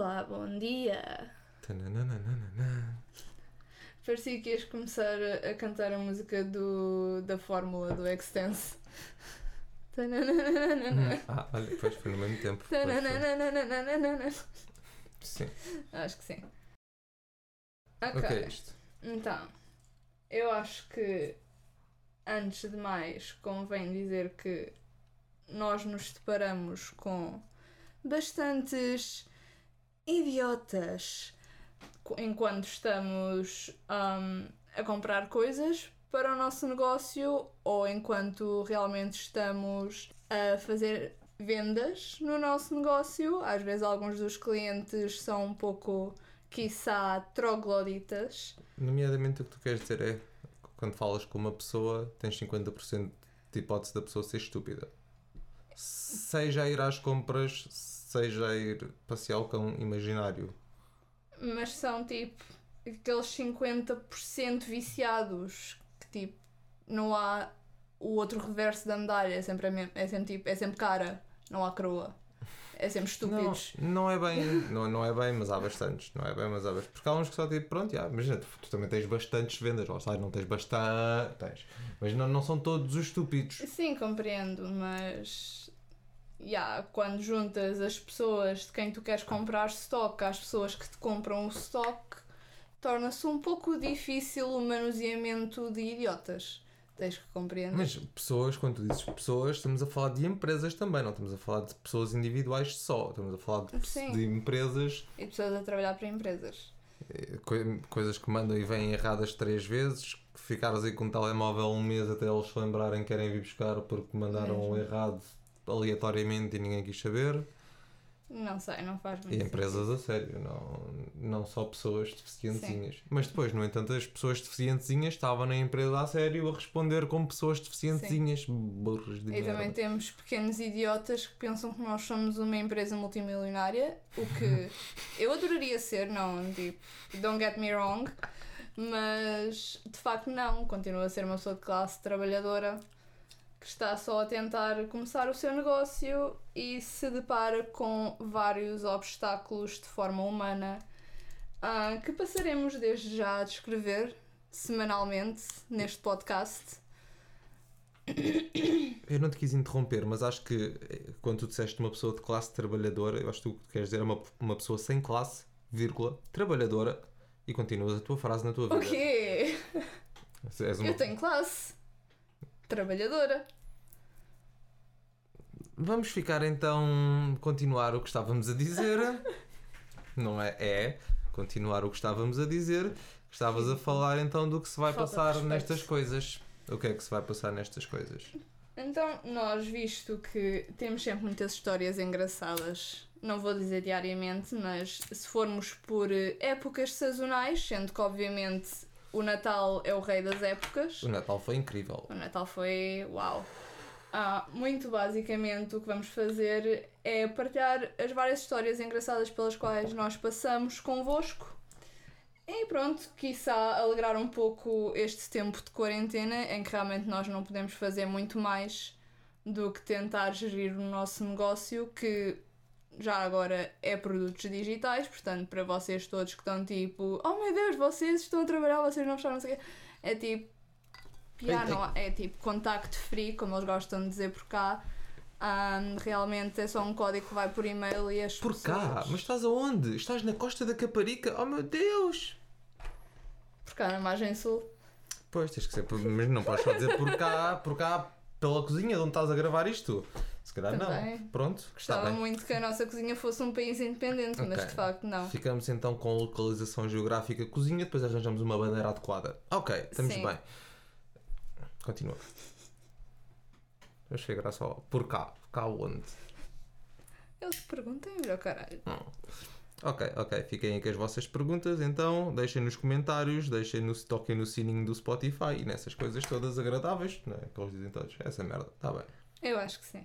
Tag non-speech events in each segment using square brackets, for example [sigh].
Olá, bom dia. Tananana. Parecia que ias começar a, a cantar a música do, da fórmula do Extense. Tananana. Ah, olha, pois foi no mesmo tempo. Sim. Acho que sim. O que é isto? Então, eu acho que antes de mais convém dizer que nós nos deparamos com bastantes idiotas enquanto estamos hum, a comprar coisas para o nosso negócio ou enquanto realmente estamos a fazer vendas no nosso negócio. Às vezes alguns dos clientes são um pouco, quiçá, trogloditas. Nomeadamente o que tu queres dizer é quando falas com uma pessoa tens 50% de hipótese da pessoa ser estúpida. Seja a ir às compras, seja ir passear o cão imaginário. mas são tipo aqueles 50% viciados que tipo não há o outro reverso da medalha, é sempre, a mesma- é sempre, tipo, é sempre cara, não há coroa. É sempre estúpidos. Não, não é bem, não, não é bem, mas há bastantes. Não é bem, mas há bastantes. Porque há uns que só tipo, pronto, já, imagina, tu, tu também tens bastantes vendas, lá está, não tens bastante. Tens. Mas não, não são todos os estúpidos. Sim, compreendo, mas yeah, quando juntas as pessoas de quem tu queres comprar stock às pessoas que te compram o stock, torna-se um pouco difícil o manuseamento de idiotas. Tens que compreender. Mas pessoas, quando tu dizes pessoas, estamos a falar de empresas também, não estamos a falar de pessoas individuais só. Estamos a falar de, de empresas, E pessoas a trabalhar para empresas. eh, coi- coisas que mandam e vêm erradas três vezes, que ficares aí com um telemóvel um mês até eles se lembrarem que querem vir buscar porque mandaram Mesmo. errado aleatoriamente e ninguém quis saber. Não sei, não faz muito E empresas a sério, não, não só pessoas deficientezinhas. Mas depois, no entanto, as pessoas deficientezinhas estavam na empresa a sério a responder como pessoas deficientezinhas, burros de E merda. também temos pequenos idiotas que pensam que nós somos uma empresa multimilionária, o que [laughs] eu adoraria ser, não, tipo, don't get me wrong, mas de facto não, continuo a ser uma pessoa de classe trabalhadora que está só a tentar começar o seu negócio e se depara com vários obstáculos de forma humana ah, que passaremos desde já a descrever semanalmente neste podcast. Eu não te quis interromper, mas acho que eh, quando tu disseste uma pessoa de classe trabalhadora, eu acho que tu queres dizer uma, uma pessoa sem classe, vírgula, trabalhadora, e continuas a tua frase na tua vida. O quê? Uma- Eu tenho classe. Trabalhadora. Vamos ficar então, continuar o que estávamos a dizer. [laughs] não é? É, continuar o que estávamos a dizer. Estavas a falar então do que se vai Falta passar nestas coisas. O que é que se vai passar nestas coisas? Então, nós, visto que temos sempre muitas histórias engraçadas, não vou dizer diariamente, mas se formos por eh, épocas sazonais, sendo que obviamente o Natal é o rei das épocas. O Natal foi incrível. O Natal foi uau! Ah, muito basicamente o que vamos fazer é partilhar as várias histórias engraçadas pelas quais nós passamos convosco. E pronto, quiçá alegrar um pouco este tempo de quarentena em que realmente nós não podemos fazer muito mais do que tentar gerir o nosso negócio que já agora é produtos digitais, portanto para vocês todos que estão tipo oh meu Deus, vocês estão a trabalhar, vocês não fecharam, não sei o quê, é tipo já Ei, não há- é tipo contacto free, como eles gostam de dizer por cá. Ahm, realmente é só um código que vai por e-mail e as Por cá? pessoas- Mas estás aonde? Estás na costa da Caparica? Oh meu Deus! Por cá na margem sul. Pois, tens que ser, mas não podes só dizer por cá, por cá, pela cozinha de onde estás a gravar isto. Se calhar Também. não. Pronto, Gostava muito que a nossa cozinha fosse um país independente, mas Ok. de facto não. Ficamos então com localização geográfica cozinha, depois arranjamos uma bandeira adequada. Ok, estamos Sim. bem. Continua. Vamos chegar só por cá. Cá onde? Eles perguntem, meu caralho. Ok, ok. Fiquem com as vossas perguntas, então deixem nos comentários, deixem no, toquem no sininho do Spotify e nessas coisas todas agradáveis, não é? Que eles dizem todos. Essa merda, está bem. Eu acho que sim.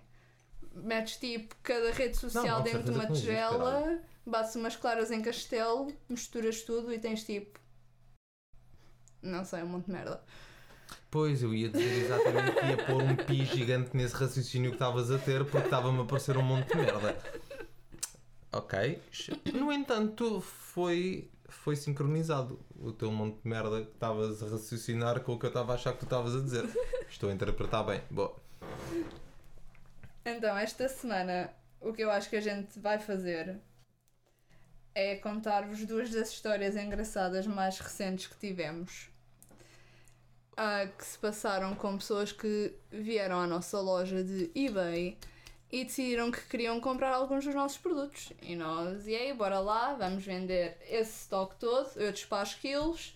Metes tipo cada rede social Não, dentro de uma tigela, bates umas claras em castelo, misturas tudo e tens tipo. Não sei, um monte de merda. Pois, eu ia dizer exatamente que ia pôr um pi gigante nesse raciocínio que estavas a ter porque estava-me a parecer um monte de merda. Ok. No entanto, foi, foi sincronizado o teu monte de merda que estavas a raciocinar com o que eu estava a achar que tu estavas a dizer. Estou a interpretar bem. Boa. Então, esta semana, o que eu acho que a gente vai fazer é contar-vos duas das histórias engraçadas mais recentes que tivemos. Ah, que se passaram com pessoas que vieram à nossa loja de eBay e decidiram que queriam comprar alguns dos nossos produtos. E nós, e aí, bora lá, vamos vender esse stock todo, eu despacho quilos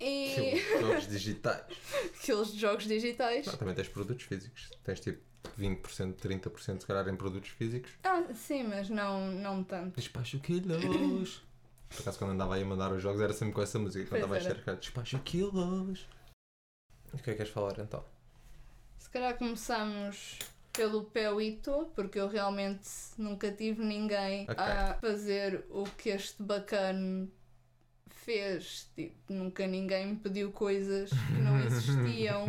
e. Aquilo, Jogos digitais. [laughs] quilos de jogos digitais. Não, também tens produtos físicos. Tens tipo 20%, 30% se calhar em produtos físicos. Ah, sim, mas não, não tanto. Despacho quilos. [laughs] Por acaso quando andava aí a mandar os jogos era sempre com essa música. Quando Pois estava a era. chegar, despacho quilos. O que é que queres falar então? Se calhar começamos pelo Peuito, porque eu realmente nunca tive ninguém Ok. a fazer o que este bacana fez. Tipo, nunca ninguém me pediu coisas que não [laughs] existiam.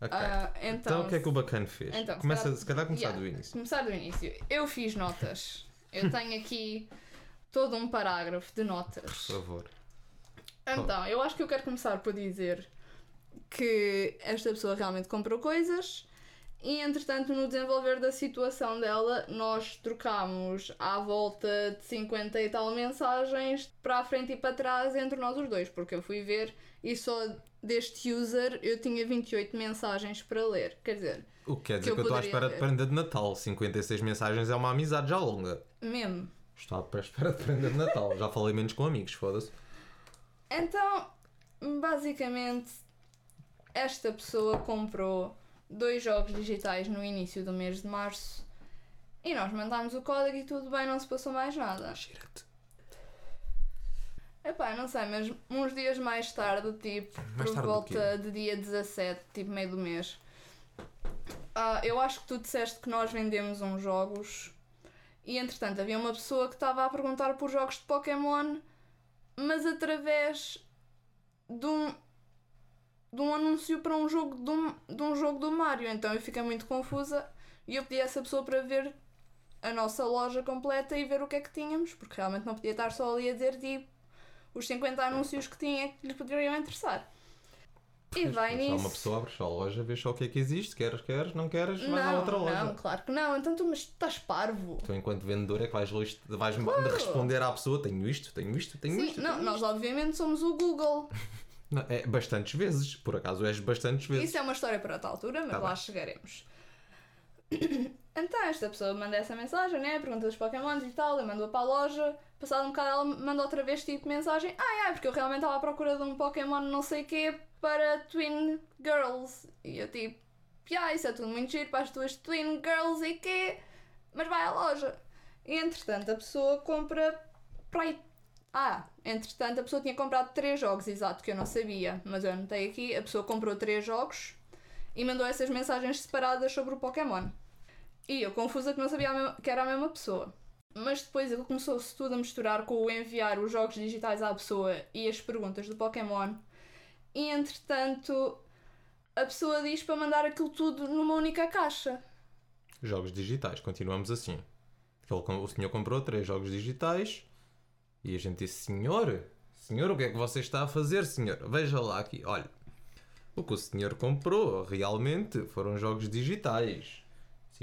Ok. Ah, então, então, o que é que o bacana fez? Então, se Começa, calhar- se calhar começar Yeah. do início. começar do início. Eu fiz notas. Eu tenho aqui todo um parágrafo de Por notas. favor. Então, eu acho que eu quero começar por dizer que esta pessoa realmente comprou coisas e, entretanto, no desenvolver da situação dela, nós trocámos à volta de 50 e tal mensagens para a frente e para trás entre nós os dois, porque eu fui ver e só deste user eu tinha 28 mensagens para ler. Quer dizer, O que quer dizer eu que eu estou à espera de prenda de Natal. 56 mensagens é uma amizade já longa. mesmo. Estou à [laughs] espera de prenda de Natal. Já falei menos com amigos, foda-se. Então, basicamente, esta pessoa comprou dois jogos digitais no início do mês de março e nós mandámos o código e tudo bem, não se passou mais nada. Gira-te. Epá, não sei, mas uns dias mais tarde, tipo, Mais por tarde volta de dia 17, tipo meio do mês, ah, eu acho que tu disseste que nós vendemos uns jogos e entretanto havia uma pessoa que estava a perguntar por jogos de Pokémon, mas através de um, de um anúncio para um jogo de um, de um jogo do Mario. Então eu fiquei muito confusa e eu pedi a essa pessoa para ver a nossa loja completa e ver o que é que tínhamos, porque realmente não podia estar só ali a dizer tipo os 50 anúncios que tinha que lhe poderiam interessar. E vai Só nisso. uma pessoa abre só a loja, vê só o que é que existe. Queres, queres, não queres, vais à não, outra loja. não, claro que não. Então tu mas estás parvo. Tu, enquanto vendedor, é que vais, vais Claro. responder à pessoa: tenho isto, tenho isto, tenho Sim, isto. não, tenho nós isto. obviamente somos o Google. [laughs] Não, é bastantes vezes, por acaso és bastantes vezes. Isso é uma história para outra altura, mas Tá lá bem. chegaremos. Então esta pessoa manda essa mensagem, né? Pergunta dos Pokémons e tal, eu mando-a para a loja. Passado um bocado ela manda outra vez tipo mensagem. Ai ai, porque eu realmente estava à procura de um Pokémon não sei quê para Twin Girls. E eu tipo, ah, isso é tudo muito giro para as tuas Twin Girls e quê? Mas vai à loja. E entretanto a pessoa compra para. Ah, entretanto a pessoa tinha comprado três jogos, exato, que eu não sabia. Mas eu anotei aqui, a pessoa comprou três jogos e mandou essas mensagens separadas sobre o Pokémon. E eu confusa que não sabia que era a mesma pessoa. Mas depois ele começou-se tudo a misturar com o enviar os jogos digitais à pessoa e as perguntas do Pokémon. E entretanto, a pessoa diz para mandar aquilo tudo numa única caixa. Jogos digitais, continuamos assim. O senhor comprou três jogos digitais e a gente disse: Senhor, senhor, o que é que você está a fazer, senhor? Veja lá aqui, olha. O que o senhor comprou realmente foram jogos digitais.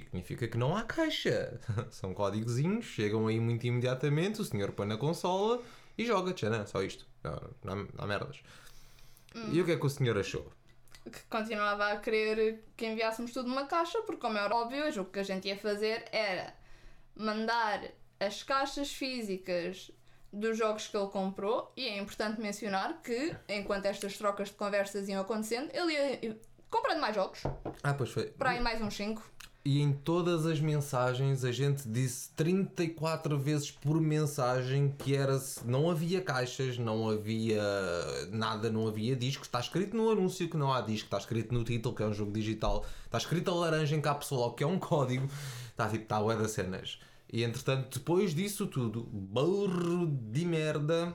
Significa que não há caixa. [laughs] São códigozinhos, chegam aí muito imediatamente, o senhor põe na consola e joga, tchanã, só isto. Não, não, há- não há merdas. E o que é que o senhor achou? Que continuava a querer que enviássemos tudo numa caixa, porque, como é óbvio, o que a gente ia fazer era mandar as caixas físicas dos jogos que ele comprou. E é importante mencionar que, enquanto estas trocas de conversas iam acontecendo, ele ia comprando mais jogos, Ah, pois foi. para aí mais uns 5. E em todas as mensagens a gente disse 34 vezes por mensagem que era não havia caixas, não havia nada, não havia discos. Está escrito no anúncio que não há disco, está escrito no título que é um jogo digital, está escrito a laranja em cápsula que é um código, está tipo, está a das cenas. E entretanto, depois disso tudo, burro de merda.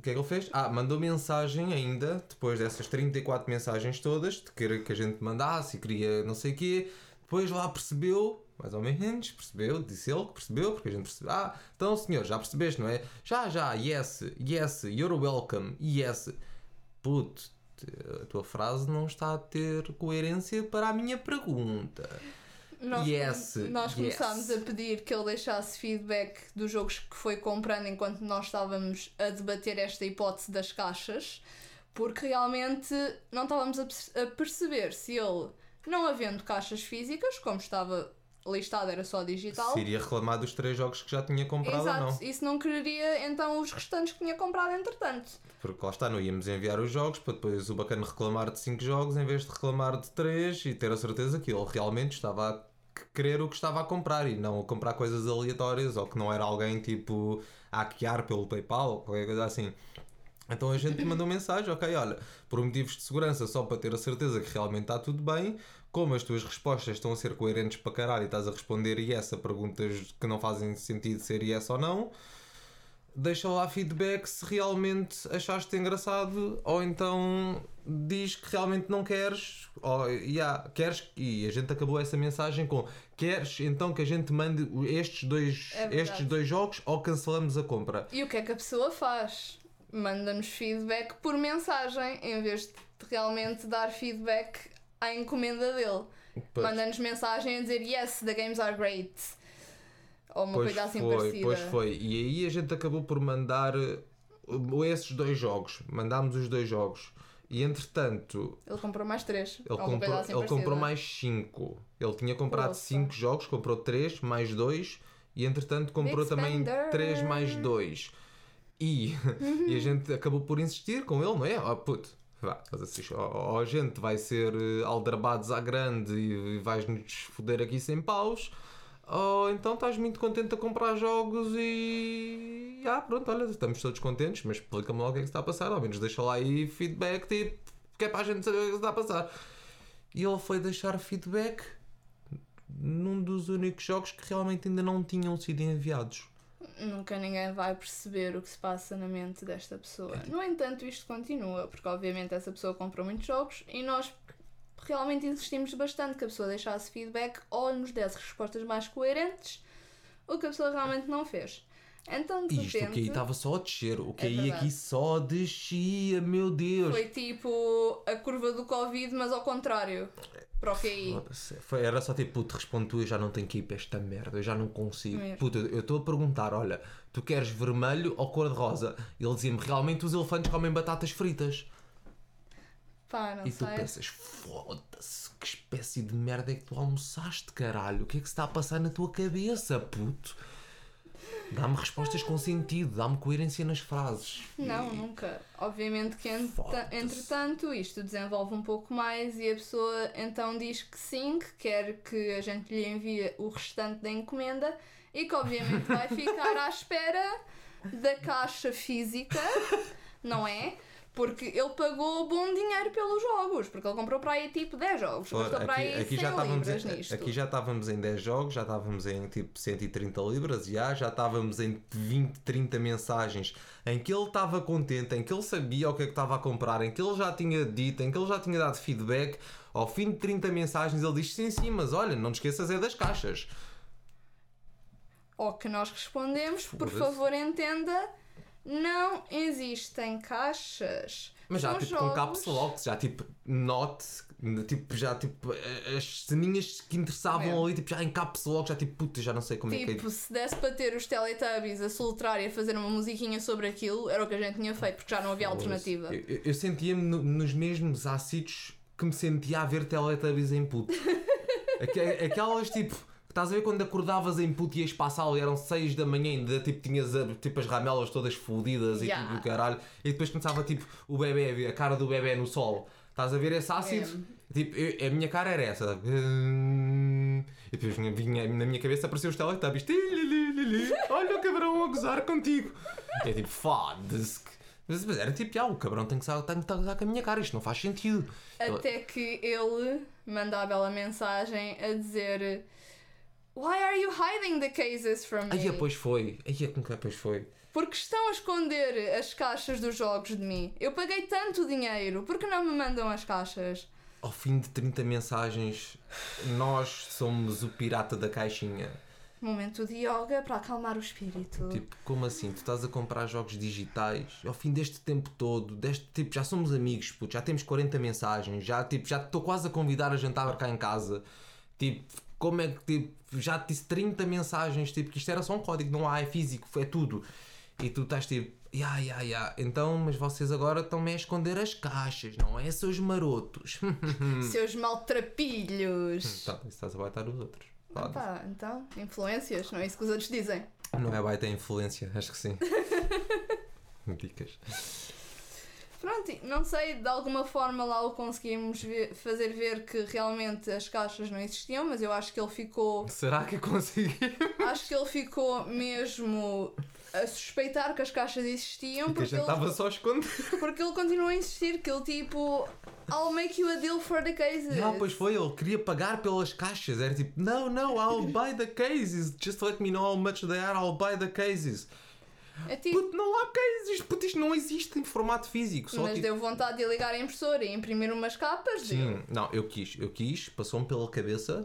O que é que ele fez? Ah, mandou mensagem ainda, depois dessas 34 mensagens todas, de querer que a gente mandasse e queria não sei o quê. Depois lá percebeu, mais ou menos, percebeu, disse ele que percebeu, porque a gente percebeu. Ah, então senhor, já percebeste, não é? Já, já, yes, yes, you're welcome, yes. Puto, a tua frase não está a ter coerência para a minha pergunta. Nós, Yes, nós yes. começámos a pedir que ele deixasse feedback dos jogos que foi comprando enquanto nós estávamos a debater esta hipótese das caixas, porque realmente não estávamos a, perce- a perceber se ele, não havendo caixas físicas, como estava listado, era só digital. Se iria reclamar dos três jogos que já tinha comprado ou não. Exato, isso não quereria então os restantes que tinha comprado entretanto. Porque lá está, não íamos enviar os jogos para depois o bacana reclamar de 5 jogos em vez de reclamar de 3 e ter a certeza que ele realmente estava a querer o que estava a comprar e não a comprar coisas aleatórias ou que não era alguém tipo a hackear pelo PayPal ou qualquer coisa assim. Então a gente mandou [clears throat] mensagem, ok, olha, por motivos de segurança, só para ter a certeza que realmente está tudo bem, como as tuas respostas estão a ser coerentes para caralho e estás a responder yes a perguntas que não fazem sentido ser yes ou não, deixa lá feedback se realmente achaste engraçado ou então diz que realmente não queres ou yeah, queres e a gente acabou essa mensagem com queres então que a gente mande estes dois, É estes dois jogos ou cancelamos a compra E o que é que a pessoa faz? Manda-nos feedback por mensagem, em vez de realmente dar feedback à encomenda dele. Manda-nos mensagem a dizer yes, the games are great. Ou uma Pois coisa assim foi, parecida. pois foi. E aí a gente acabou por mandar uh, esses dois jogos. Mandámos os dois jogos. E entretanto, Ele comprou mais três. ele, comprou, assim ele comprou mais cinco. Ele tinha comprado cinco jogos, comprou três mais dois. E entretanto comprou também três mais dois. E, [laughs] e a gente acabou por insistir com ele, não é? Oh, puto, vá, assim, ou a gente vai ser eh, aldrabados à grande e vais-nos foder aqui sem paus, ou então estás muito contente a comprar jogos e. Ah, pronto, olha, estamos todos contentes, mas explica-me lá o que é que está a passar, ao menos deixa lá aí feedback, tipo, que é para a gente saber o que é está a passar. E ele foi deixar feedback num dos únicos jogos que realmente ainda não tinham sido enviados. Nunca ninguém vai perceber o que se passa na mente desta pessoa. É. No entanto, isto continua, porque obviamente essa pessoa comprou muitos jogos e nós realmente insistimos bastante que a pessoa deixasse feedback ou nos desse respostas mais coerentes, o que a pessoa realmente não fez. Então, de isto repente, aqui estava só a descer, o É QI verdade. aqui só descia, meu Deus. foi tipo a curva do Covid, mas ao contrário, para o QI. Foi, era só tipo, puto, responde tu, eu já não tenho que ir para esta merda, eu já não consigo. Mesmo. Puto, eu eu estou a perguntar, olha, tu queres vermelho ou cor de rosa? Ele dizia-me, realmente os elefantes comem batatas fritas. Pá, não e tu sei. pensas, foda-se, que espécie de merda é que tu almoçaste, caralho? O que é que se está a passar na tua cabeça, puto? Dá-me respostas com sentido, dá-me coerência nas frases. Não, nunca. Obviamente que ent- entretanto isto desenvolve um pouco mais e a pessoa então diz que sim, que quer que a gente lhe envie o restante da encomenda e que obviamente vai [laughs] ficar à espera da caixa física, não é? Porque ele pagou bom dinheiro pelos jogos, porque ele comprou para aí tipo 10 jogos, Ora, gastou para aí aqui, aqui 100 já estávamos libras em, nisto. aqui já estávamos em 10 jogos, já estávamos em tipo 130 libras, já, já estávamos em 20, 30 mensagens em que ele estava contente, em que ele sabia o que é que estava a comprar, em que ele já tinha dito, em que ele já tinha dado feedback. Ao fim de 30 mensagens ele diz sim, sim, mas olha, não te esqueças é das caixas. Ao que nós respondemos, por favor entenda, não existem caixas. Mas já São tipo com jogos- caps lock, já tipo note, tipo, já tipo as ceninhas que interessavam ali, tipo já em caps lock, já tipo puta, já não sei como é que é. Tipo, se desse para ter os Teletubbies a soltar e a fazer uma musiquinha sobre aquilo, era o que a gente tinha feito, porque já não havia alternativa. Eu, eu- eu sentia-me no- nos mesmos ácidos que me sentia a ver Teletubbies em puto. [laughs] Aque- Aquelas tipo. Estás a ver quando acordavas em puto e ias para a sala e eram 6 da manhã e ainda tipo, tinhas tipo, as ramelas todas fodidas Yeah. e tudo o caralho. E depois começava tipo o bebê, a cara do bebê no sol. Estás a ver esse ácido? Tipo, eu- a minha cara era essa. E depois vinha, na minha cabeça apareciam os Teletubbies. Olha o cabrão a gozar contigo. E é tipo, foda-se. Mas mas era tipo, ah, o cabrão tem que estar tem que estar a gozar com a minha cara, isto não faz sentido. Até que ele manda a bela mensagem a dizer Why are you hiding the cases from me? Aí depois foi. Aí com que depois foi. Porque estão a esconder as caixas dos jogos de mim. Eu paguei tanto dinheiro, por que não me mandam as caixas? ao fim de 30 mensagens, nós somos o pirata da caixinha. Momento de yoga para acalmar o espírito. Tipo, como assim? Tu estás a comprar jogos digitais ao fim deste tempo todo, deste tipo, já somos amigos, puto, já temos 40 mensagens, já tipo, já estou quase a convidar a jantar cá em casa. Tipo, como é que tipo, já te disse 30 mensagens, tipo, que isto era só um código, não há, é físico, é tudo. E tu estás tipo, ya, ya, ya, então, mas vocês agora estão-me a esconder as caixas, não é, seus marotos? [laughs] Seus maltrapilhos. tá, isso estás a baitar os outros. Pá, então, influências, não é isso que os outros dizem. Não é baita influência, acho que sim. [laughs] Dicas. Pronto, não sei, de alguma forma lá o conseguimos ver- fazer ver que realmente as caixas não existiam, mas eu acho que ele ficou. Será que consegui? Acho que ele ficou mesmo a suspeitar que as caixas existiam Porque ele, estava só a esconder. porque ele continuou a insistir que ele tipo. I'll make you a deal for the cases. Ah, pois foi, ele queria pagar pelas caixas. Era tipo, não, não, I'll buy the cases. Just let me know how much they are, I'll buy the cases. É tipo. Puto, não há cases, puto, isto não existe em formato físico. Só Mas tipo... deu vontade de ligar a impressora e imprimir umas capas. Sim, não, eu quis, eu quis, passou-me pela cabeça.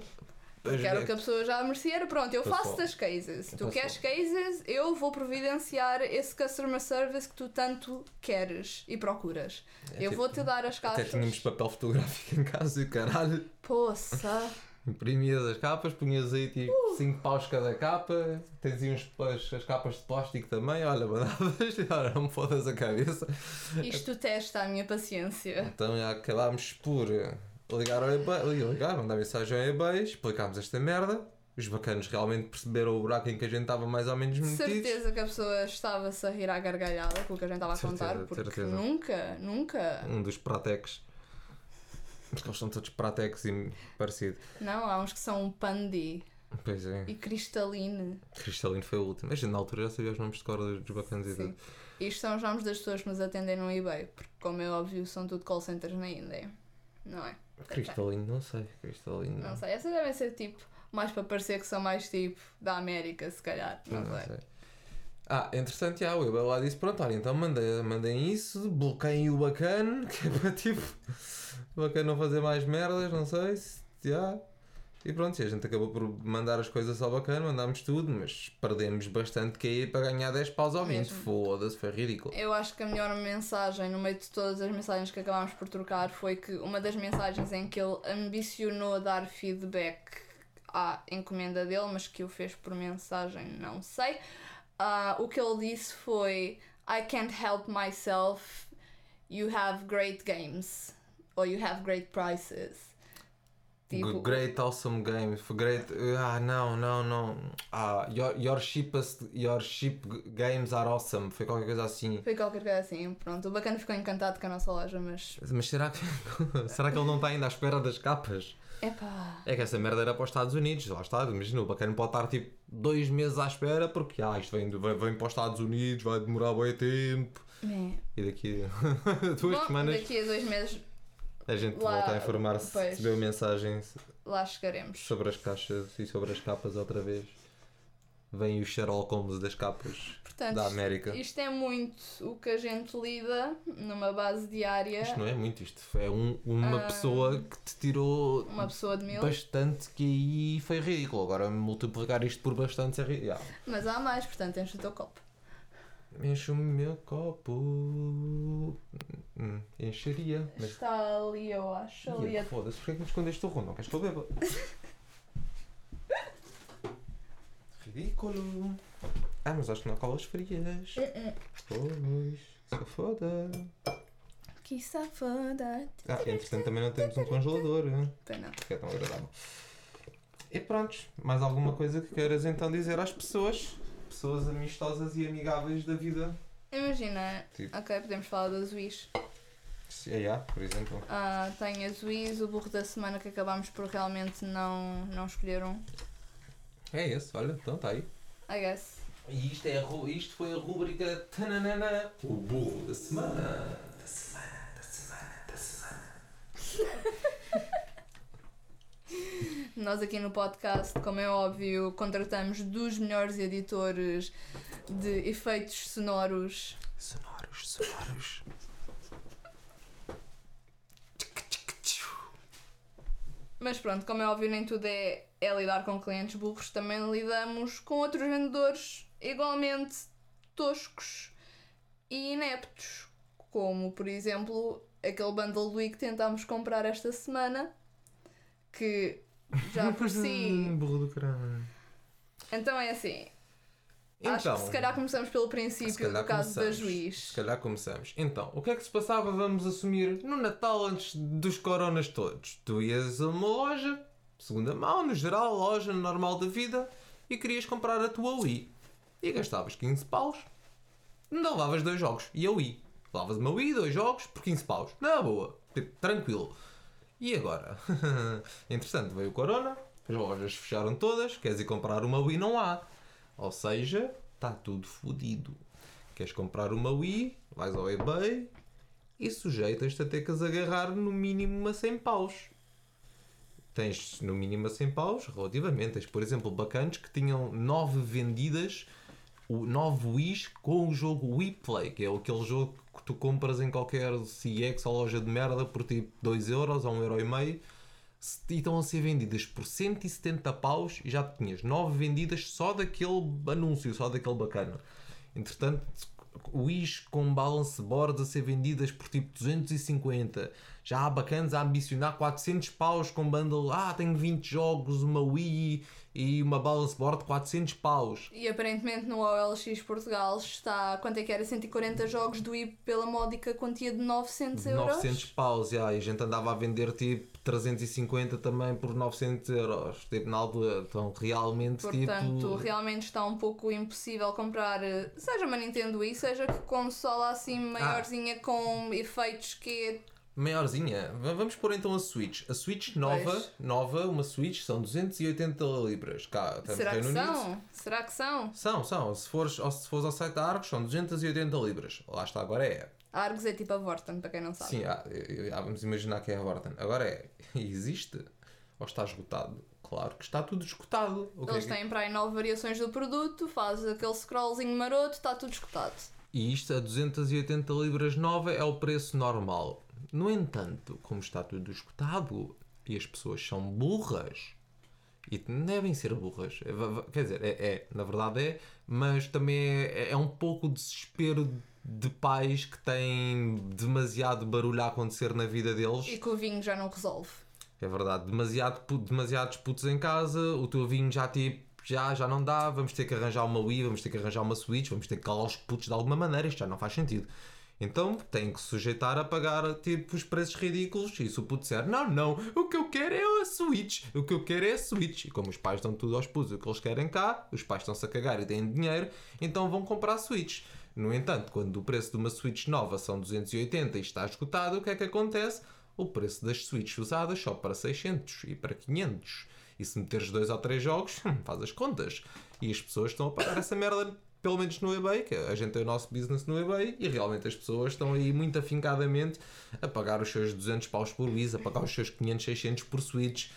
Que era o que a pessoa já merecia. Era pronto, eu Passou. faço das cases. Tu Passou. queres cases, eu vou providenciar esse customer service que tu tanto queres e procuras. eu tipo- vou-te dar as Até caixas. tínhamos papel fotográfico em casa e caralho. Poça. Imprimias as capas, punhas aí tipo Uh! 5 paus cada capa, tens aí uns, as, as capas de plástico também, olha, [laughs] mandavas, olha, não me fodas a cabeça. Isto testa a minha paciência. Então já acabámos por ligar ao eBay, ligar, mandar mensagem ao eBay, explicámos esta merda. Os bacanos realmente perceberam o buraco em que a gente estava mais ou menos De metidos. certeza que a pessoa estava-se a rir à gargalhada com o que a gente estava a Certeza, contar, porque certeza. nunca, nunca. Um dos pratex. Porque eles são todos pratex e parecido. Não, há uns que são pandi Pois é. e cristaline. Cristalino foi o último. Gente na altura já sabia os nomes de cor dos bacanos e tudo. Isto são os nomes das pessoas que nos atendem no eBay, porque, como é óbvio, são tudo call centers na Índia. Não é? Cristalino, não sei. Cristalino. Não sei. Essas devem ser tipo, mais para parecer que são mais tipo da América, se calhar. Não, Não sei. sei. Ah, entretanto, já, o eBay lá disse: pronto, olha, então mandem, mandem isso, bloqueiem o bacana, [laughs] que é para tipo, o bacana não fazer mais merdas, não sei se. Já. E pronto, a gente acabou por mandar as coisas ao bacana, mandámos tudo, mas perdemos bastante que aí para ganhar 10 paus ao 20. Mesmo. Foda-se, foi ridículo. Eu acho que a melhor mensagem no meio de todas as mensagens que acabámos por trocar foi que uma das mensagens em que ele ambicionou dar feedback à encomenda dele, mas que o fez por mensagem, não sei. Ah, o que ele disse foi: I can't help myself, you have great games, or you have great prices. Tipo, Great awesome game, for great. Ah, não, não, não. Ah, your, your, cheapest, your cheap games are awesome. Foi qualquer coisa assim. Foi qualquer coisa assim, pronto. O bacana ficou encantado com a nossa loja, mas. Mas será que, [laughs] será que ele não está ainda à espera das capas? Epá. É que essa merda era para os Estados Unidos, lá está, imagina, o bacana pode estar tipo dois meses à espera porque ah, isto vem, vem, vem para os Estados Unidos, vai demorar bem tempo É. e daqui a [laughs] duas Bom, semanas daqui a dois meses a gente lá- volta a informar se pois. recebeu mensagens lá chegaremos. sobre as caixas e sobre as capas outra vez. Vem o Sherlock Holmes das capas Portanto, da América. isto é muito o que a gente lida numa base diária. Isto não é muito, isto é um- uma Ah. pessoa que te tirou Uma pessoa de mil. bastante que aí foi ridículo. Agora multiplicar isto por bastante é ridículo. Mas há mais, portanto, enche o teu copo. Enche o meu copo. Hum, encheria. Mas. Está ali, eu acho. Ali Ia, a... Foda-se, porquê que me escondeste o rum? Não queres que eu beba? [laughs] Ridículo. Ah, mas acho que não há colas frias. Pois, só foda. Que safada. Ah, entretanto também não temos um congelador, hein? Pena. que é tão agradável. E pronto, mais alguma coisa que queiras então dizer às pessoas? Pessoas amistosas e amigáveis da vida. Imagina. Tipo. Ok, podemos falar da Zuís. É, yeah, por exemplo. Ah, tem a Zuís, o burro da semana que acabámos por realmente não, não escolher um. É esse, olha, então está aí. I guess. E isto, é a isto foi a rúbrica tananana, o burro da semana. Da semana, da semana, da semana. [laughs] Nós aqui no podcast, como é óbvio, contratamos dos melhores editores de efeitos sonoros. Sonoros, sonoros. Mas pronto, como é óbvio, nem tudo é, é lidar com clientes burros, também lidamos com outros vendedores igualmente toscos e ineptos, como por exemplo aquele bundle do Wii que tentámos comprar esta semana, que já [laughs] por si. Burro do caralho. Então é assim. Acho que se calhar começamos pelo princípio do caso da juiz. Se calhar começamos. Então, o que é que se passava, vamos assumir, no Natal antes dos coronas todos? Tu ias a uma loja, segunda mão, no geral, loja normal da vida, e querias comprar a tua Wii. E gastavas 15 paus, ainda levavas dois jogos. E a Wii. Levavas uma Wii, dois jogos, por 15 paus. Na boa. Tipo, tranquilo. E agora? [laughs] Entretanto, veio o corona, as lojas fecharam todas, queres ir comprar uma Wii, não há. Ou seja, está tudo fodido. Queres comprar uma Wii, vais ao eBay e sujeitas-te a ter que agarrar no mínimo a 100 paus. Tens no mínimo a 100 paus, relativamente. Tens, por exemplo, bacanas que tinham 9 vendidas, o 9 Wii's com o jogo Wii Play, que é aquele jogo que tu compras em qualquer CX ou loja de merda por tipo 2 euros ou 1,5€. E estão a ser vendidas por 170 paus e já tinhas 9 vendidas só daquele anúncio, só daquele bacana. Entretanto, Wii's com balance boards a ser vendidas por tipo 250. Já há bacanas a ambicionar 400 paus com bundle. Ah, tenho 20 jogos, uma Wii e uma balance board 400 paus. E aparentemente no OLX Portugal está, quanto é que era? 140 jogos do Wii pela módica quantia de 900 euros. 900 paus, já, e a gente andava a vender tipo 350 também por 900 euros. Tipo, na altura, então realmente Portanto, tipo. realmente está um pouco impossível comprar, eh, seja uma Nintendo Wii, seja que consola assim maiorzinha com efeitos que Maiorzinha, V- vamos pôr então a Switch. A Switch nova, Pois. nova, uma Switch são 280 libras. Cá, Será que são? Será que são? São, são. Se fores, se fores ao site da Argos, são 280 libras. Lá está, agora é. A Argos é tipo a Vorten, para quem não sabe. Sim, ah, eh, ah, vamos imaginar que é a Horton. Agora é. [laughs] Existe? Ou está esgotado? Claro que está tudo esgotado. O que é Eles que- têm para aí nove variações do produto, faz aquele scrollzinho maroto, está tudo escutado. E isto a 280 libras nova é o preço normal. No entanto, como está tudo esgotado e as pessoas são burras, e devem ser burras, é, quer dizer, é, é, na verdade é, mas também é, é um pouco desespero de pais que têm demasiado barulho a acontecer na vida deles. E que o vinho já não resolve. É verdade, demasiado, demasiados putos em casa, o teu vinho já tipo, já, já não dá, vamos ter que arranjar uma Wii, vamos ter que arranjar uma Switch, vamos ter que calar os putos de alguma maneira, isto já não faz sentido. Então tem que sujeitar a pagar tipo os preços ridículos e se o puto disser não, não, o que eu quero é a Switch, o que eu quero é a Switch. E como os pais dão tudo aos putos o que eles querem cá, os pais estão-se a cagar e têm dinheiro, então vão comprar a Switch. No entanto, quando o preço de uma Switch nova são 280 e está esgotado, o que é que acontece? O preço das Switch usadas sobe para 600 e para 500. E se meteres dois ou três jogos, hum, faz as contas. E as pessoas estão a pagar essa merda, pelo menos no eBay, que a gente tem o nosso business no eBay, e realmente as pessoas estão aí muito afincadamente a pagar os seus 200 paus por Wii, a pagar os seus 500, 600 por Switch.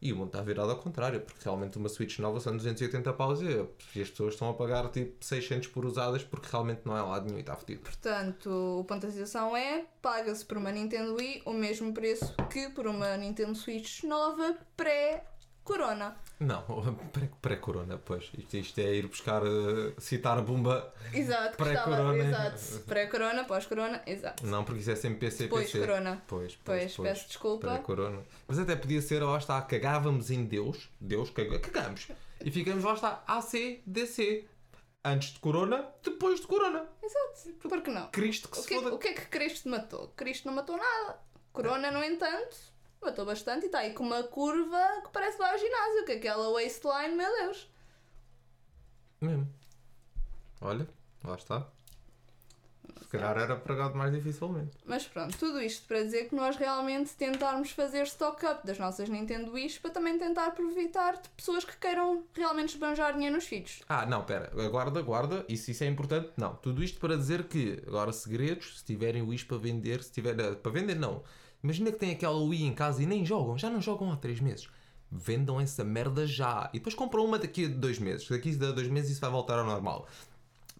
E o mundo está virado ao contrário, porque realmente uma Switch nova são 280 paus e as pessoas estão a pagar tipo 600 por usadas porque realmente não é lá nenhum e está fodido. Portanto, o ponto da situação é: paga-se por uma Nintendo Wii o mesmo preço que por uma Nintendo Switch nova pré-corona. Não, [laughs] pré- pré-corona, pois. Isto, isto é ir buscar, eh, citar a bomba. Exato, Pré-corona. Exato. Pré-corona, pós-corona, exato. Não, porque isso é sempre PC, Depois PC. corona. Pois, Pois, peço desculpa. Pré-corona. Mas até podia ser, lá está, cagávamos em Deus. Deus, caga- cagamos. E ficamos, lá está, AC, DC. Antes de corona, depois de corona. Exato. Por que não? Cristo que O se que, é- foda. o que é que Cristo matou? Cristo não matou nada. Corona, no entanto, matou bastante e está aí com uma curva que parece lá ao ginásio, que aquela waistline, meu Deus. Mesmo. Olha, lá está. Se calhar era pregado mais dificilmente. Mas pronto, tudo isto para dizer que nós realmente tentarmos fazer stock-up das nossas Nintendo Wish para também tentar aproveitar de pessoas que queiram realmente esbanjar dinheiro nos filhos. Ah, não, pera, guarda, guarda, isso, isso é importante. Não, tudo isto para dizer que, agora, segredos, se tiverem Wii para vender, se tiver. eh, Para vender, não. Imagina que têm aquela Wii em casa e nem jogam, já não jogam há 3 meses. Vendam essa merda já. E depois compram uma daqui a 2 meses. Daqui a 2 meses isso vai voltar ao normal.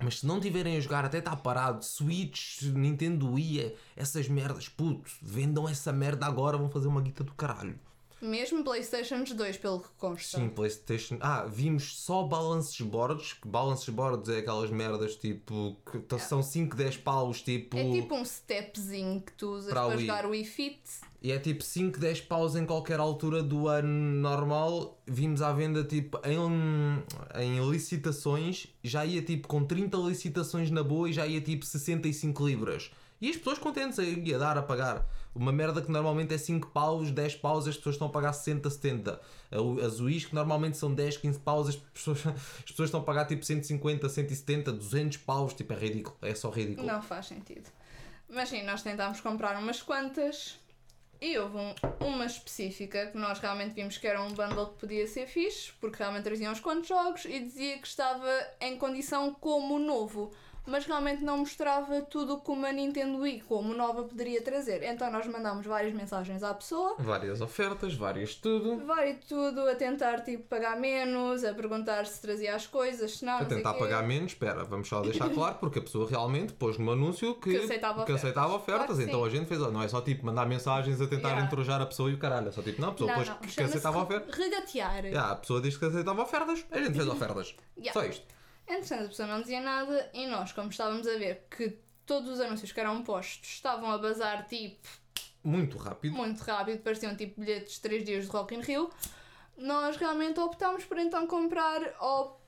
Mas se não tiverem a jogar, até está parado, Switch, Nintendo Wii, essas merdas, puto, vendam essa merda agora, vão fazer uma guita do caralho. Mesmo Playstations 2, pelo que consta. Sim, PlayStation. Ah, vimos só balances boards. que Balances boards é aquelas merdas tipo. que t- são 5, 10 paus, tipo. É tipo um stepzinho que tu usas Para para, Wii. jogar o Wii Fit. E é tipo 5, 10 paus em qualquer altura do ano normal. Vimos à venda tipo em, em licitações. Já ia tipo com 30 licitações na boa e já ia tipo 65 libras. E as pessoas contentes aí a dar, a pagar. Uma merda que normalmente é 5 paus, 10 paus, as pessoas estão a pagar 60, 70. A- As Wii's que normalmente são 10, 15 paus, as pessoas, [laughs] as pessoas estão a pagar tipo 150, 170, 200 paus. Tipo, é ridículo. É só ridículo. Não faz sentido. Mas sim, nós tentámos comprar umas quantas e houve um- uma específica que nós realmente vimos que era um bundle que podia ser fixe, porque realmente traziam uns quantos jogos e dizia que estava em condição como novo. Mas realmente não mostrava tudo o que uma Nintendo Wii como nova poderia trazer. Então nós mandámos várias mensagens à pessoa Várias ofertas, várias tudo. Vai tudo a tentar tipo pagar menos, a perguntar se trazia as coisas, se não, A não tentar pagar menos, espera, vamos só deixar claro, porque a pessoa realmente pôs no anúncio que, Que aceitava que aceitava ofertas. ofertas. Claro que então sim. a gente fez, não é só tipo mandar mensagens a tentar Yeah. entrojar a pessoa e o caralho, é só tipo, não, a pessoa Não, pôs não, que aceitava ofertas. Regatear. Yeah, a pessoa diz que aceitava ofertas, a gente fez [laughs] ofertas. Yeah. Só isto. Entretanto, a pessoa não dizia nada e nós, como estávamos a ver que todos os anúncios que eram postos estavam a bazar tipo Muito rápido. muito rápido, pareciam tipo bilhetes de 3 dias de Rock in Rio, nós realmente optámos por então comprar ao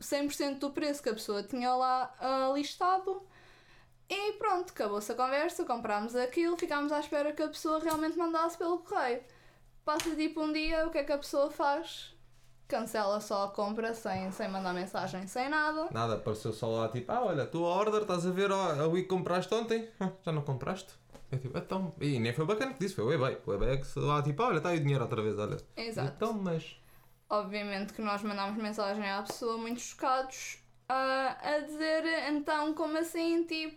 100% do preço que a pessoa tinha lá ah, listado. E pronto, acabou-se a conversa, comprámos aquilo, ficámos à espera que a pessoa realmente mandasse pelo correio. Passa tipo um dia, o que é que a pessoa faz? Cancela só a compra sem, sem mandar mensagem, sem nada. Nada, apareceu só lá tipo, ah, olha, tua order, estás a ver a Wii que compraste ontem? Ah, Já não compraste? Eu tipo, então. E nem foi bacana que disse, foi o eBay. O eBay é que lá tipo, olha, está aí o dinheiro outra vez, olha. Exato. Então, mas. Obviamente que nós mandámos mensagem à pessoa muito chocados ah, a dizer então como assim, tipo,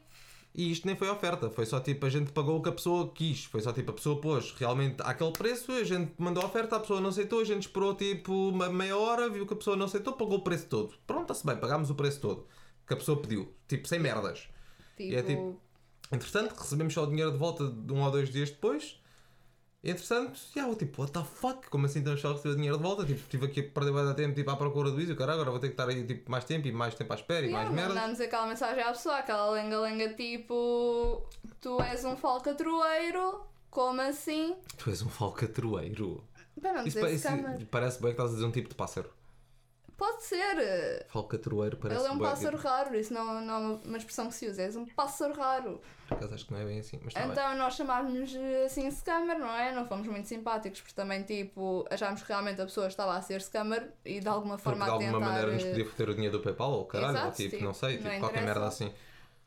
E isto nem foi oferta, foi só tipo a gente pagou o que a pessoa quis. Foi só tipo a pessoa pôs realmente àquele preço, a gente mandou a oferta, a pessoa não aceitou, a gente esperou tipo uma meia hora, viu que a pessoa não aceitou, pagou o preço todo. Pronto, está-se bem, pagámos o preço todo que a pessoa pediu. Tipo, sem merdas. tipo, é tipo- Entretanto, recebemos só o dinheiro de volta de um ou dois dias depois. Entretanto, já, eu tipo, what the fuck? Como assim estamos só a receber o dinheiro de volta? Tipo, estive aqui a perder bastante tempo tipo, à procura do Easy, cara, agora vou ter que estar aí tipo, mais tempo e mais tempo à espera e yeah, mais merda. mandamos aquela mensagem à pessoa, aquela lenga-lenga tipo, tu és um falcatroeiro, como assim? Tu és um falcatroeiro. Para não Isso, dizer pa- isso parece bem que estás a dizer um tipo de pássaro. Pode ser. Falcatroeiro parece Ele é um pássaro raro, isso não, não é uma expressão que se usa, és um pássaro raro. Por acaso acho que não é bem assim, mas bem. Então nós chamámos-nos assim scammer, não é? Não fomos muito simpáticos, porque também tipo, achámos que realmente a pessoa estava a ser scammer e de alguma Porque forma de a alguma tentar. maneira nos eh, podia foder o dinheiro do PayPal ou caralho, ou Exato, tipo, tipo, não sei, não tipo, qualquer interessa. merda assim.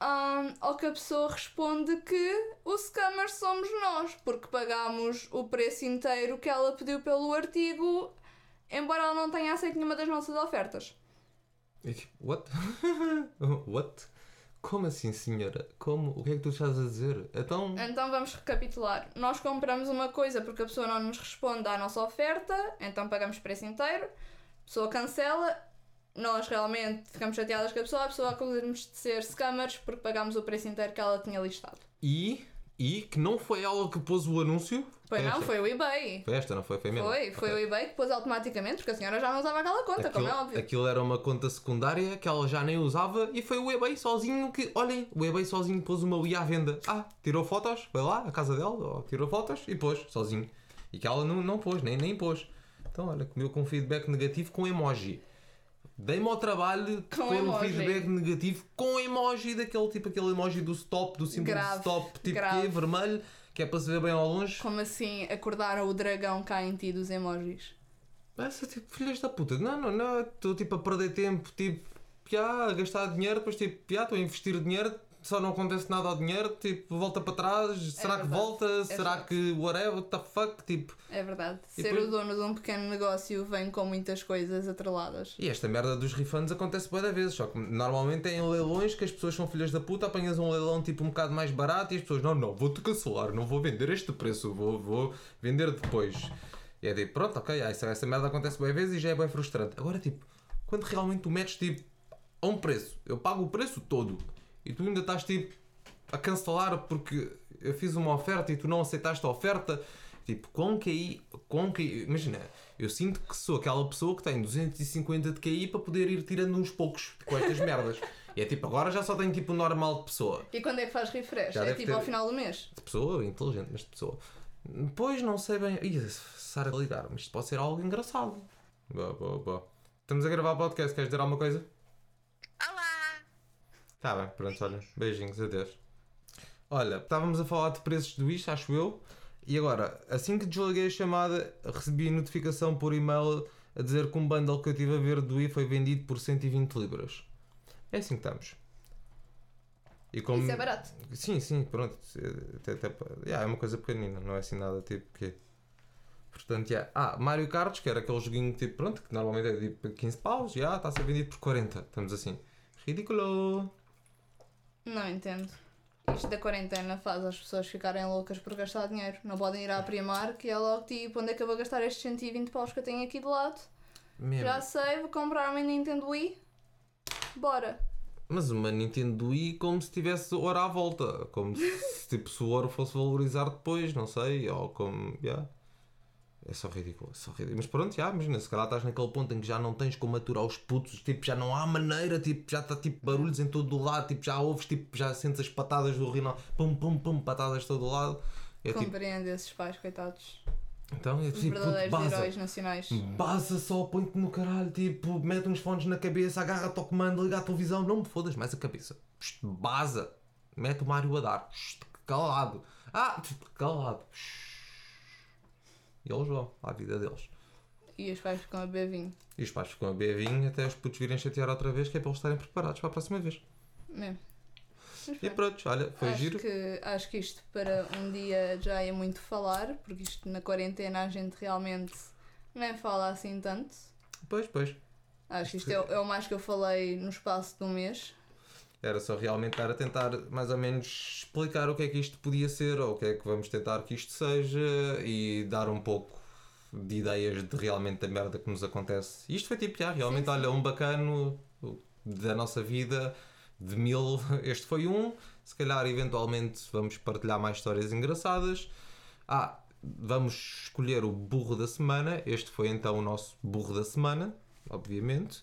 Ahm, ou que a pessoa responde que o scammer somos nós, porque pagámos o preço inteiro que ela pediu pelo artigo, embora ela não tenha aceito nenhuma das nossas ofertas. E tipo, what? [laughs] what? Como assim, senhora? Como? O que é que tu estás a dizer? Então. Então vamos recapitular. Nós compramos uma coisa porque a pessoa não nos responde à nossa oferta, então pagamos o preço inteiro, a pessoa cancela, nós realmente ficamos chateadas com a pessoa, a pessoa acusa-nos de ser scammers porque pagámos o preço inteiro que ela tinha listado. E. E que não foi ela que pôs o anúncio? Pois não, esta? foi o eBay. Foi esta, não foi? Foi mesmo? Foi, foi Ok. o eBay que pôs automaticamente, porque a senhora já não usava aquela conta, Aquilo, como é óbvio. aquilo era uma conta secundária que ela já nem usava e foi o eBay sozinho que, olhem, o eBay sozinho pôs uma Wii à venda. Ah, tirou fotos, foi lá, à casa dela, tirou fotos e pôs, sozinho. E que ela não, não pôs, nem, nem pôs. Então, olha, comeu com feedback negativo com emoji. Dei-me ao trabalho de Com pôr um feedback negativo com emoji daquele tipo, aquele emoji do stop, do símbolo Grave, de stop, tipo grave. que vermelho, que é para se ver bem ao longe. Como assim acordaram o dragão cá em ti dos emojis? Essa tipo, filhas da puta, não, não, não, estou tipo a perder tempo, tipo, já, a gastar dinheiro, depois tipo, já, estou a investir dinheiro, só não acontece nada ao dinheiro, tipo, volta para trás, será que verdade, volta, é será verdade. que whatever, what the fuck, tipo, É verdade. Ser depois- o dono de um pequeno negócio vem com muitas coisas atreladas. e esta merda dos refunds acontece da vezes, só que normalmente é em leilões que as pessoas são filhas da puta, apanhas um leilão tipo um bocado mais barato e as pessoas, não, não, vou-te cancelar, não vou vender este preço, vou, vou vender depois. E é tipo, pronto, ok, essa, essa merda acontece bem vezes e já é bem frustrante. Agora, tipo, quando realmente tu metes tipo a um preço, eu pago o preço todo e tu ainda estás tipo a cancelar porque eu fiz uma oferta e tu não aceitaste a oferta Tipo, com QI, com QI, imagina, eu sinto que sou aquela pessoa que tem 250 de QI para poder ir tirando uns poucos com estas [laughs] merdas. E é tipo, agora já só tenho tipo normal de pessoa. E quando é que faz refresh? Já é tipo ter- ao final do mês. De pessoa, inteligente, mas de pessoa. Pois não sei bem. Ih, Sara ligar, mas isto pode ser algo engraçado. Boa, boa, boa. Estamos a gravar podcast, queres dizer alguma coisa? Tá bem, pronto, olha. Beijinhos, adeus. Olha, estávamos a falar de preços do isto, acho eu. E agora, assim que desliguei a chamada, recebi notificação por e-mail a dizer que um bundle que eu estive a ver do i foi vendido por 120 libras. É assim que estamos. E como... Isso é barato. Sim, sim, pronto. Até, até, yeah, é uma coisa pequenina, não é assim nada tipo que. Portanto, yeah. Ah, Mario Kart, que era aquele joguinho tipo, pronto, que normalmente é tipo 15 paus, já está a ser vendido por 40. Estamos assim. Ridículo! Não entendo. Isto da quarentena faz as pessoas ficarem loucas por gastar dinheiro. Não podem ir à Primark e é logo tipo, onde é que eu vou gastar estes 120 paus que eu tenho aqui do lado? Mesmo. Já sei, vou comprar uma Nintendo Wii. Bora. Mas uma Nintendo Wii como se tivesse ouro à volta. Como se [laughs] tipo, se o ouro fosse valorizar depois, não sei. Ou como. Yeah. É só ridículo, é só ridículo. Mas pronto, já, imagina, se calhar estás naquele ponto em que já não tens como aturar os putos, tipo, já não há maneira, tipo, já está tipo barulhos em todo o lado, tipo, já ouves, tipo, já sentes as patadas do rinal, pum, pum, pum, patadas de todo o lado. É tipo, Compreendo esses pais, coitados. então é Os tipo, verdadeiros heróis nacionais. baza só, põe-te no caralho, tipo, mete uns fones na cabeça, agarra-te ao comando, liga a televisão, não me fodas mais a cabeça. Baza, mete o Mário a dar, calado. Ah, calado. E eles vão à vida deles. E os pais ficam a beber vinho. E os pais ficam a beber vinho até os putos virem chatear outra vez, que é para eles estarem preparados para a próxima vez. E pronto. olha, foi acho giro. Que, acho que isto para um dia já é muito falar, porque isto na quarentena a gente realmente nem fala assim tanto. Pois, pois. Acho que isto é, é o mais que eu falei no espaço de um mês. Era só realmente estar a tentar mais ou menos explicar o que é que isto podia ser ou o que é que vamos tentar que isto seja e dar um pouco de ideias de realmente a merda que nos acontece. E isto foi tipo, já, realmente, Sim, sim. olha, um bacano da nossa vida, de mil, [laughs] este foi um. Se calhar, eventualmente, vamos partilhar mais histórias engraçadas. Ah, vamos escolher o burro da semana. Este foi então o nosso burro da semana, obviamente.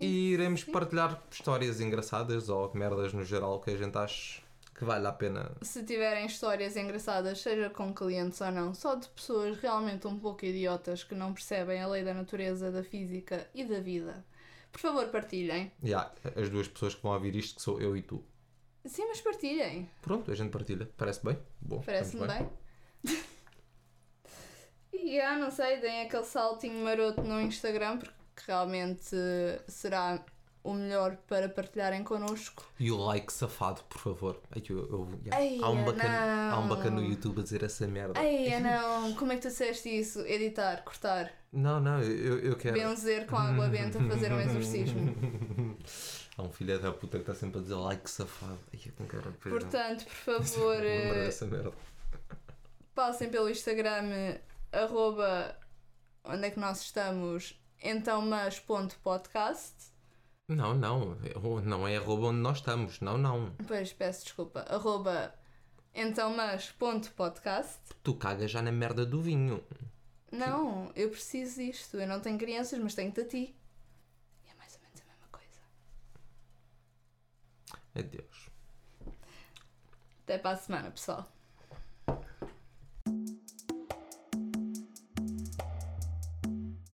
E iremos partilhar histórias engraçadas ou merdas no geral que a gente acha que vale a pena. Se tiverem histórias engraçadas, seja com clientes ou não, só de pessoas realmente um pouco idiotas que não percebem a lei da natureza, da física e da vida, por favor partilhem. Yeah, as duas pessoas que vão ouvir isto, que sou eu e tu. Sim, mas partilhem. Pronto, a gente partilha. Parece bem? Bom, Parece-me estamos bem. [laughs] e ah, não sei, deem aquele saltinho maroto no Instagram porque realmente eh, será o melhor para partilharem connosco. E o like safado, por favor. Eu- eu- yeah. Há, um bacana, há um bacana no YouTube a dizer essa merda. Ei, [laughs] não, como é que tu disseste isso? Editar, cortar, Não, não, eu, eu quero. benzer com água benta, fazer um exorcismo. [laughs] Há um filho da puta que está sempre a dizer like safado. Eu não quero. Portanto, por [laughs] favor, eh, dessa merda. passem pelo Instagram eh, arroba onde é que nós estamos então mas.podcast Não, não. é- Não é arroba onde nós estamos. Não, não. Pois, peço desculpa. Arroba então mas.podcast. Tu cagas já na merda do vinho. Não, eu preciso disto. Eu não tenho crianças, mas tenho-te a ti. E é mais ou menos a mesma coisa. Adeus. Até para a semana, pessoal.